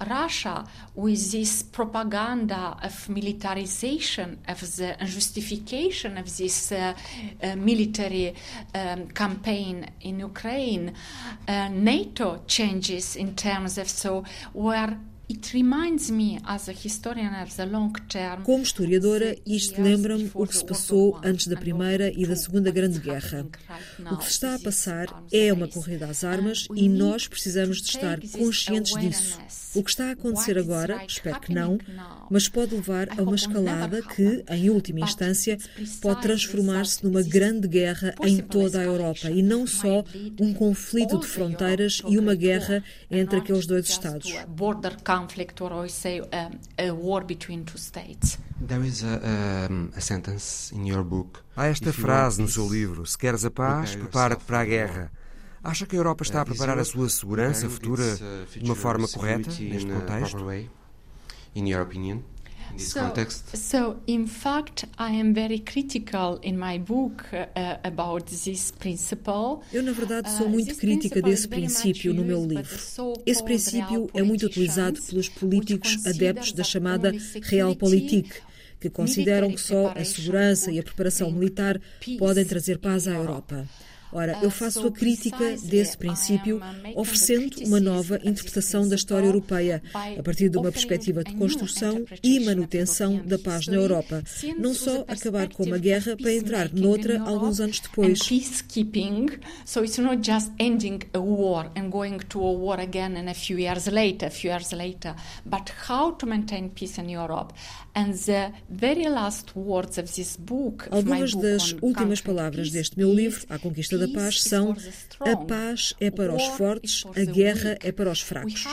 Russia, with this propaganda of militarization of the justification of this uh, uh, military um, campaign in Ukraine, uh, NATO changes in terms of so where Como historiadora, isto lembra-me o que se passou antes da Primeira e da Segunda Grande Guerra. O que se está a passar é uma corrida às armas e nós precisamos de estar conscientes disso. O que está a acontecer agora, espero que não, mas pode levar a uma escalada que, em última instância, pode transformar-se numa grande guerra em toda a Europa e não só um conflito de fronteiras e uma guerra entre aqueles dois Estados conflict or I say um, a war between two states. There is a, um, a sentence in your book. Há esta frase no seu livro: Se queres a paz, prepara-te para a guerra. Acha que a Europa está a preparar a sua segurança futura de uma forma correta neste contexto? In your opinion? In this so, context? So, in fact, I am very critical in my book uh, about this principle. Eu, na verdade, sou uh, muito crítica desse princípio no meu livro. Esse princípio é muito utilizado pelos políticos adeptos da chamada Realpolitik, que consideram que só a segurança e a preparação militar podem trazer paz à Europa. Ora, eu faço a crítica desse princípio oferecendo uma nova interpretação da história europeia, a partir de uma perspectiva de construção e manutenção da paz na Europa. Não só acabar com uma guerra para entrar noutra alguns anos depois. Peacekeeping, so it's not just ending a war and going to a war again and a few years later, a few years later, but how to maintain peace in Europe. And the very last words of this book, Algumas das últimas palavras deste meu livro, A Conquista da paz são a paz é para os fortes, a guerra é para os fracos.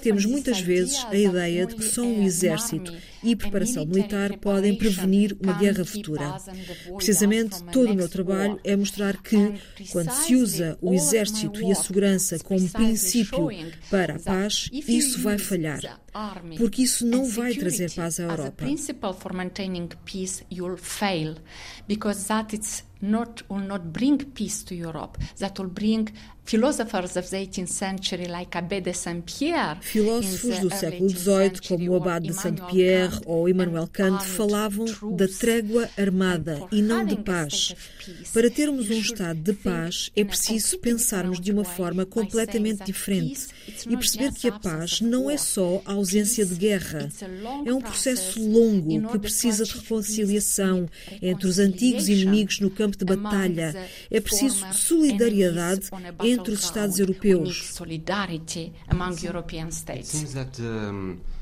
Temos muitas vezes a ideia de que só um exército e preparação militar podem prevenir uma guerra futura. Precisamente, todo o meu trabalho é mostrar que, quando se usa o exército e a segurança como princípio para a paz, isso vai falhar. Porque isso não vai trazer paz à Europa not will not bring peace to Europe. That will bring philosophers of the 18th century like Abbé de Saint-Pierre. Filósofos do século XVIII, como o Abade de Saint-Pierre ou Immanuel Kant, falavam da trégua armada e não de paz. Para termos um estado de paz, é preciso pensarmos de uma forma completamente diferente e perceber que a paz não é só a ausência de guerra. É um processo longo que precisa de reconciliação entre os antigos inimigos no campo de batalha. É preciso solidariedade entre os Estados europeus.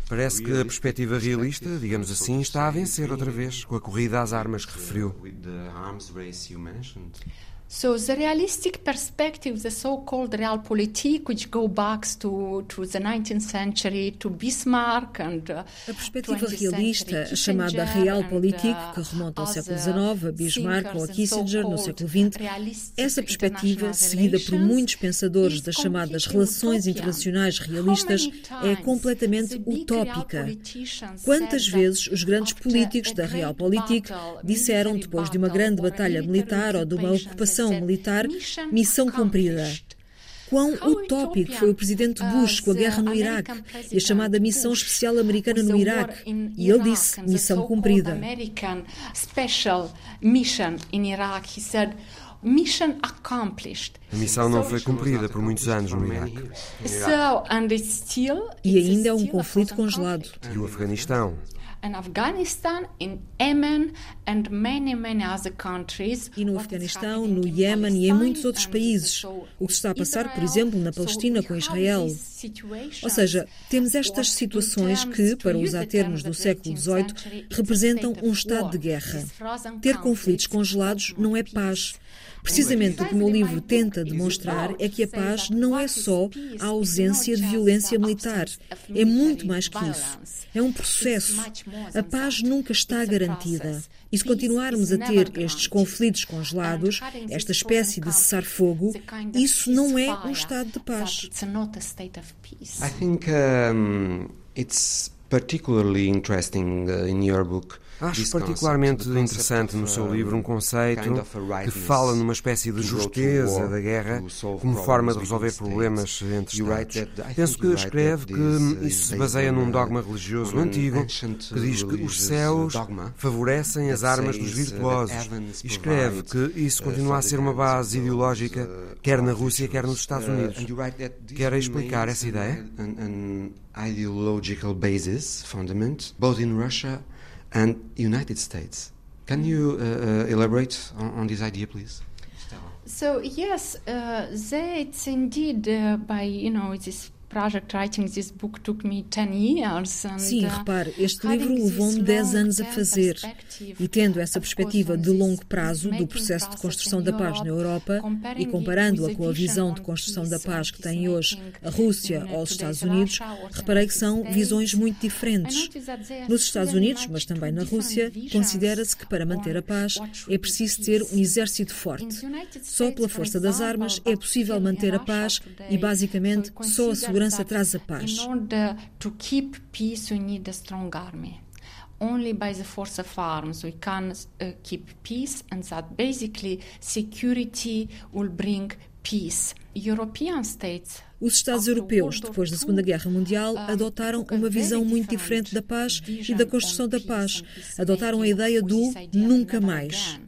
Parece que a perspectiva realista, digamos assim, está a vencer outra vez com a corrida às armas que referiu. So the realistic perspective, the so-called realpolitik, which go back to, to the 19th century, to Bismarck and uh, A perspectiva realista, chamada realpolitik, uh, que remonta ao século XIX, a Bismarck ou a Kissinger no século XX, essa perspectiva, seguida por muitos pensadores das chamadas relações internacionais realistas, é completamente utópica. Quantas vezes os grandes políticos da realpolitik disseram, depois de uma grande batalha militar ou de uma ocupação operação militar, missão cumprida. Quão utópico foi o presidente Bush com a guerra no Iraque e a chamada missão especial americana no Iraque. E ele disse: missão cumprida. Mission accomplished. A missão não foi cumprida por muitos anos no Iraque. E ainda é um conflito congelado. E o Afeganistão? E no Afeganistão, no Iêmen e em muitos outros países. O que se está a passar, por exemplo, na Palestina com Israel. Ou seja, temos estas situações que, para usar termos do século XVIII, representam um estado de guerra. Ter conflitos congelados não é paz. Precisamente o que o meu livro tenta demonstrar é que a paz não é só a ausência de violência militar. É muito mais que isso. É um processo. A paz nunca está garantida. E se continuarmos a ter estes conflitos congelados, esta espécie de cessar-fogo, isso não é um estado de paz. I think um, it's particularly interesting uh, in your book Acho particularmente interessante no seu livro um conceito que fala numa espécie de justeza da guerra como forma de resolver problemas entre Estados. Penso que escreve que isso se baseia num dogma religioso antigo que diz que os céus favorecem as armas dos virtuosos e escreve que isso continua a ser uma base ideológica quer na Rússia, quer nos Estados Unidos. Quer explicar essa ideia? ideological basis, fundament, both in Russia and United States. Can you uh, uh, elaborate on, on, this idea, please? So yes, uh, that's indeed uh, by you know this Sim, uh, repare, este livro levou-me 10 anos a fazer e tendo essa perspectiva de longo prazo do processo de construção da paz na Europa e comparando-a com a visão de construção da paz que tem hoje a Rússia ou os Estados Unidos, reparei que são visões muito diferentes. Nos Estados Unidos, mas também na Rússia, considera-se que para manter a paz é preciso ter um exército forte. Só pela força das armas é possível manter a paz e, basicamente, só a segurança traz a paz. Only by the force of arms we can uh, keep peace, and that basically security will bring peace. European states os Estados europeus, depois da Segunda Guerra Mundial, adotaram uma visão muito diferente da paz e da construção da paz. Adotaram a ideia do nunca mais.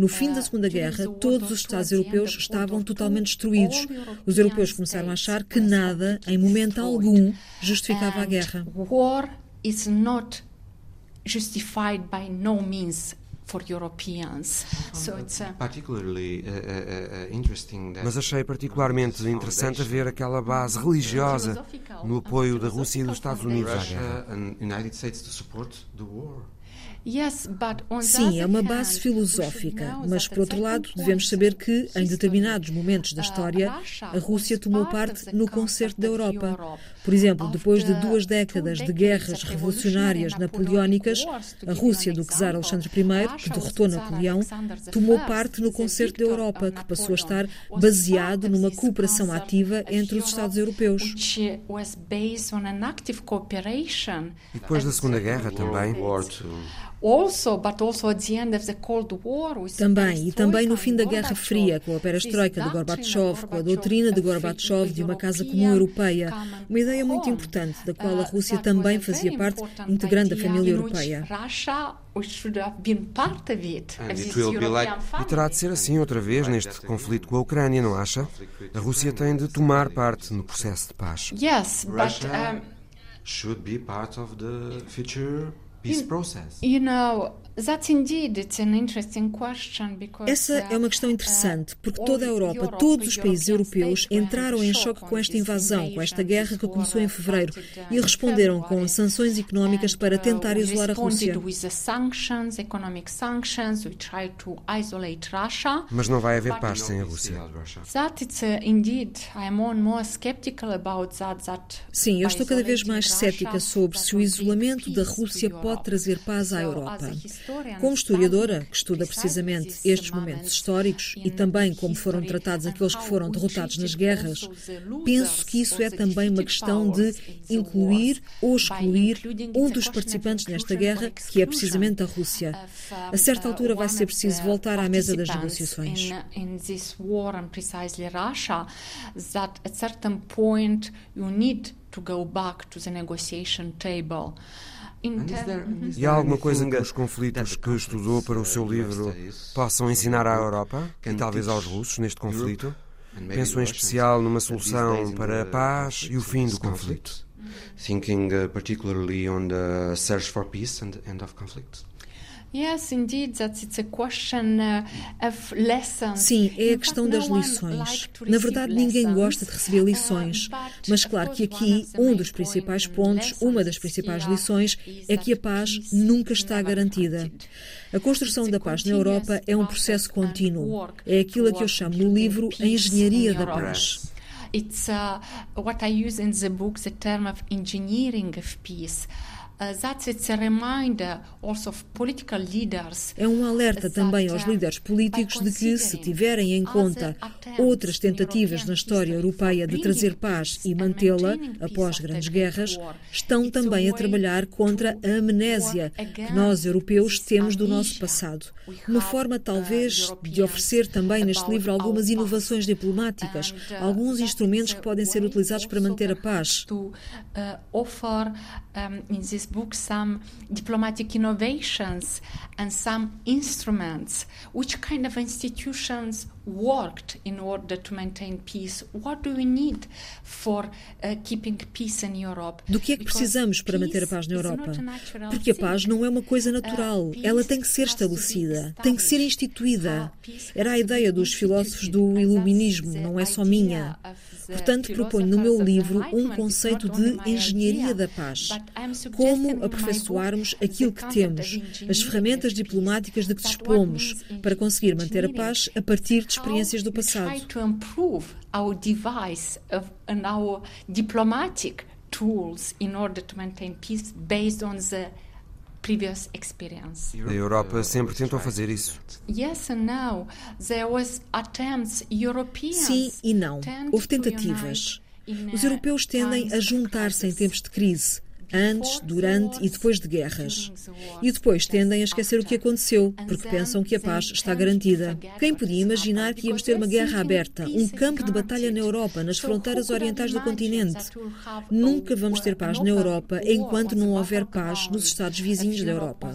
No fim da Segunda Guerra, todos os Estados europeus estavam totalmente destruídos. Os europeus começaram a achar que nada, em momento algum, justificava a guerra. War is not justified by no means Mas achei particularmente interessante ver aquela base religiosa no apoio da Rússia e dos Estados Unidos à guerra. Sim, é uma base filosófica, mas por outro lado devemos saber que, em determinados momentos da história, a Rússia tomou parte no concerto da Europa. Por exemplo, depois de duas décadas de guerras revolucionárias napoleónicas, a Rússia do czar Alexandre I, que derrotou Napoleão, tomou parte no concerto da Europa, que passou a estar baseado numa cooperação ativa entre os Estados europeus. E depois da Segunda Guerra também. Também, e também no fim da Guerra Fria, com a perestroika de Gorbachev, com a doutrina de Gorbachev de uma casa comum europeia, uma ideia muito importante, da qual a Rússia também fazia parte, integrando a família europeia. E terá de ser assim outra vez neste conflito com a Ucrânia, não acha? A Rússia tem de tomar parte no processo de paz. Yes, but um, should be part of the future peace process. You know, essa é uma questão interessante, porque toda a Europa, todos os países europeus entraram em choque com esta invasão, com esta guerra que começou em fevereiro e responderam com sanções económicas para tentar isolar a Rússia. Mas não vai haver paz sem a Rússia. Sim, eu estou cada vez mais cética sobre se o isolamento da Rússia pode trazer paz à Europa. Como historiadora, que estuda precisamente estes momentos históricos e também como foram tratados aqueles que foram derrotados nas guerras, penso que isso é também uma questão de incluir ou excluir um dos participantes nesta guerra, que é precisamente a Rússia. A certa altura vai ser preciso voltar à mesa das negociações. to go back to the negotiation table. E há alguma coisa que os conflitos que estudou para o seu livro possam ensinar à Europa e talvez aos russos neste conflito? Penso em especial numa solução para a paz e o fim do conflito. Thinking uh, particularly on the search for peace and end of conflict. Uh, Sim, é a questão das lições. Na verdade, ninguém gosta de receber uh, lições, mas claro que aqui um dos principais pontos, uma das principais lições, é que a paz nunca está garantida. A construção da paz na Europa é um processo contínuo. É aquilo a que eu chamo no livro a engenharia da paz. It's uh, what I use in the book the term of engineering of peace. É um alerta também aos líderes políticos de que, se tiverem em conta outras tentativas na história europeia de trazer paz e mantê-la após grandes guerras, estão também a trabalhar contra a amnésia que nós, europeus, temos do nosso passado. Uma forma, talvez, de oferecer também neste livro algumas inovações diplomáticas, alguns instrumentos que podem ser utilizados para manter a paz. Book some diplomatic innovations and some instruments. Which kind of institutions worked in order to maintain peace? What do we need for uh, keeping peace in Europe? Do que é que precisamos para manter a paz na Europa? Porque a paz não é uma coisa natural. Ela tem que ser estabelecida, tem que ser instituída. Era a ideia dos filósofos do iluminismo, não é só minha. Portanto, proponho no meu livro um conceito de engenharia da paz. Como aperfeiçoarmos aquilo que temos, as ferramentas diplomáticas de que dispomos, para conseguir manter a paz a partir de experiências do passado. tools in order to maintain peace based on the previous experience. A Europa sempre tentou fazer isso. Yes and no. There was attempts Europeans Sim e não. Houve tentativas. Os europeus tendem a juntar-se em tempos de crise antes, durante e depois de guerras. E depois tendem a esquecer o que aconteceu, porque pensam que a paz está garantida. Quem podia imaginar que íamos ter uma guerra aberta, um campo de batalha na Europa, nas fronteiras orientais do continente? Nunca vamos ter paz na Europa enquanto não houver paz nos Estados vizinhos da Europa.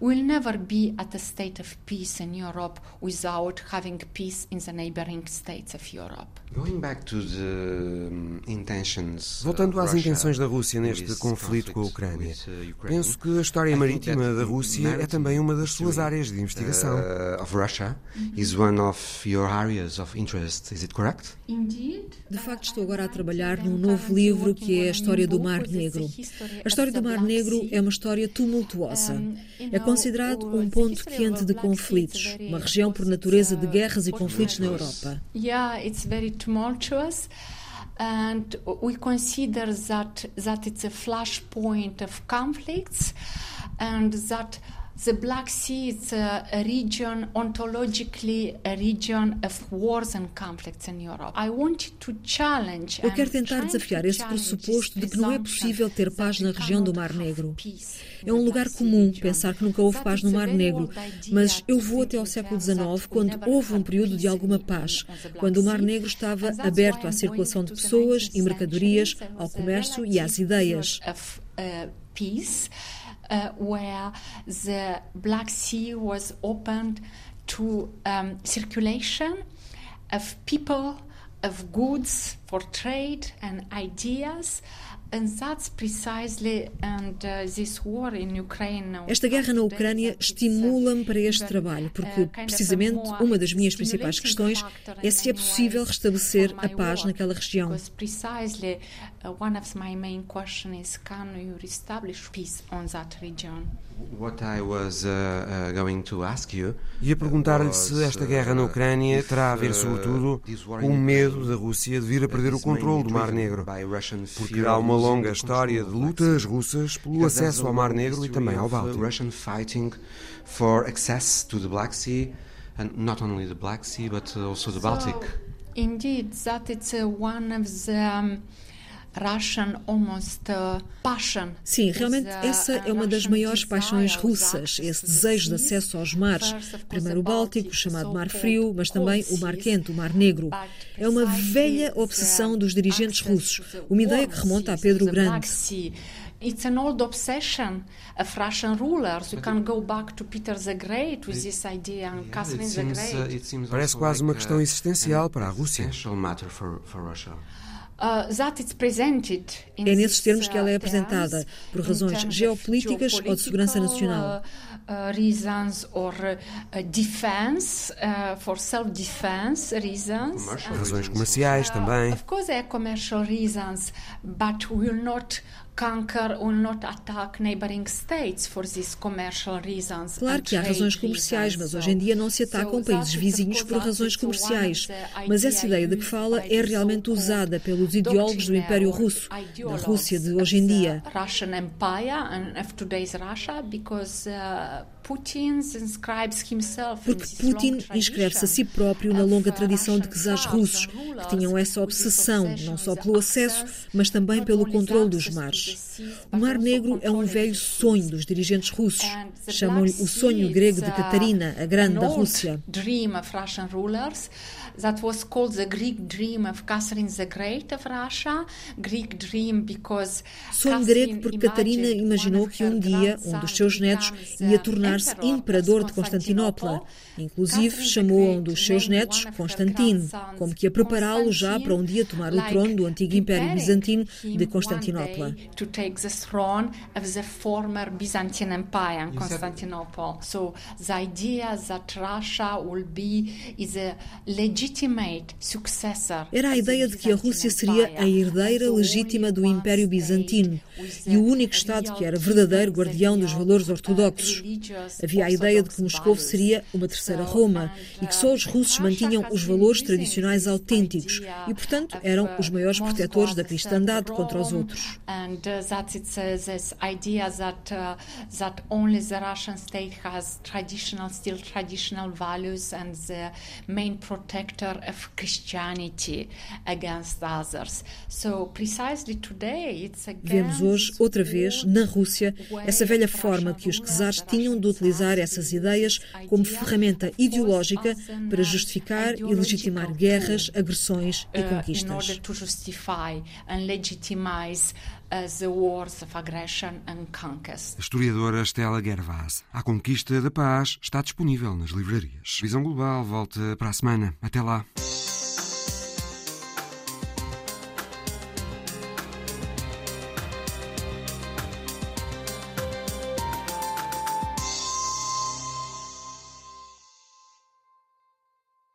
We'll never be at a state of peace in Europe without having peace in the neighboring states of Europe. Going back to the intention Voltando às intenções da Rússia neste conflito com a Ucrânia, uh, penso que a história marítima da Rússia é também uma das suas áreas de investigação. De facto, estou agora a trabalhar num novo livro que é a história do Mar Negro. A história do Mar Negro é uma história tumultuosa. É considerado um ponto quente de conflitos, uma região por natureza de guerras e conflitos na Europa. Yeah, it's very tumultuous. And we consider that that it's a flashpoint of conflicts and that the Black Sea is a, a, region, ontologically, a region of wars and conflicts in Europe. I wanted to challenge Eu quero tentar desafiar esse pressuposto de que não é possível ter paz na região do Mar Negro. É um lugar comum pensar que nunca houve paz no Mar Negro, mas eu vou até ao século XIX, quando houve um período de alguma paz, quando o Mar Negro estava aberto à circulação de pessoas e mercadorias, ao comércio e às ideias. Uh, where the Black Sea was opened to um, circulation of people, of goods for trade and ideas. Esta guerra na Ucrânia estimula-me para este trabalho, porque uh, precisamente uma das minhas principais questões é se é possível restabelecer a paz naquela região. Uh, one of my main questions is can you establish peace on that region? What I was uh, uh, going to ask you Ia perguntar-lhe se esta guerra na Ucrânia terá a ver, sobretudo, com o medo da Rússia de vir a perder o controle do Mar Negro, porque há uma longa história de lutas russas pelo acesso ao Mar Negro e também ao Báltico. Russian fighting for access to the Black Sea, and not only the Black Sea but also the Baltic. Indeed, that it's one of the um, Uh, Sim, realmente uh, essa é uma das maiores paixões russas, esse desejo de acesso aos mares. Primeiro o Báltico, chamado Mar Frio, mas também o Mar Quente, o Mar Negro. É uma velha obsessão dos dirigentes russos, uma ideia que remonta a Pedro Grande. It's an old obsession of Russian rulers. You can go back to Peter the Great with this idea and Catherine the Great. Uh, Parece quase uma questão existencial para a Rússia. Uh, é nesses termos que ela é uh, apresentada, por razões geopolíticas ou de segurança nacional. Uh, reasons or defense, for self-defense reasons. Razões comerciais também. Of course, there are commercial reasons, but will not Claro que há razões comerciais, mas hoje em dia não se atacam países vizinhos por razões comerciais. Mas essa ideia de que fala é realmente usada pelos ideólogos do Império Russo, da Rússia de hoje em dia. Porque Putin inscreve-se a si próprio na longa tradição de czares russos, que tinham essa obsessão, não só pelo acesso, mas também pelo controle dos mares. O Mar Negro é um velho sonho dos dirigentes russos. Chamam-lhe o sonho grego de Catarina, a grande da Rússia. That was called the Greek dream of Catherine the Great of Russia. Greek dream because Sonho grego porque Catarina imaginou que um dia um dos seus netos ia tornar-se imperador de Constantinopla. Inclusive chamou um dos seus netos Constantino, como que a prepará-lo já para um dia tomar o trono do antigo Império Bizantino de Constantinopla. To take the throne of the former Byzantine Empire in Constantinople. So the idea that Russia will be is a legit era a ideia de que a Rússia seria a herdeira legítima do Império Bizantino e o único Estado que era verdadeiro guardião dos valores ortodoxos. Havia a ideia de que Moscou seria uma terceira Roma e que só os russos mantinham os valores tradicionais autênticos e, portanto, eram os maiores protetores da cristandade contra os outros. main protector character of Christianity against others. So precisely today it's against Vemos hoje outra vez na Rússia essa velha forma que os czares tinham de utilizar essas ideias como ferramenta ideológica para justificar e legitimar guerras, agressões e conquistas. The wars of aggression and conquest. A historiadora Stella Gervas. A Conquista da Paz está disponível nas livrarias. Visão Global volta para a semana. Até lá.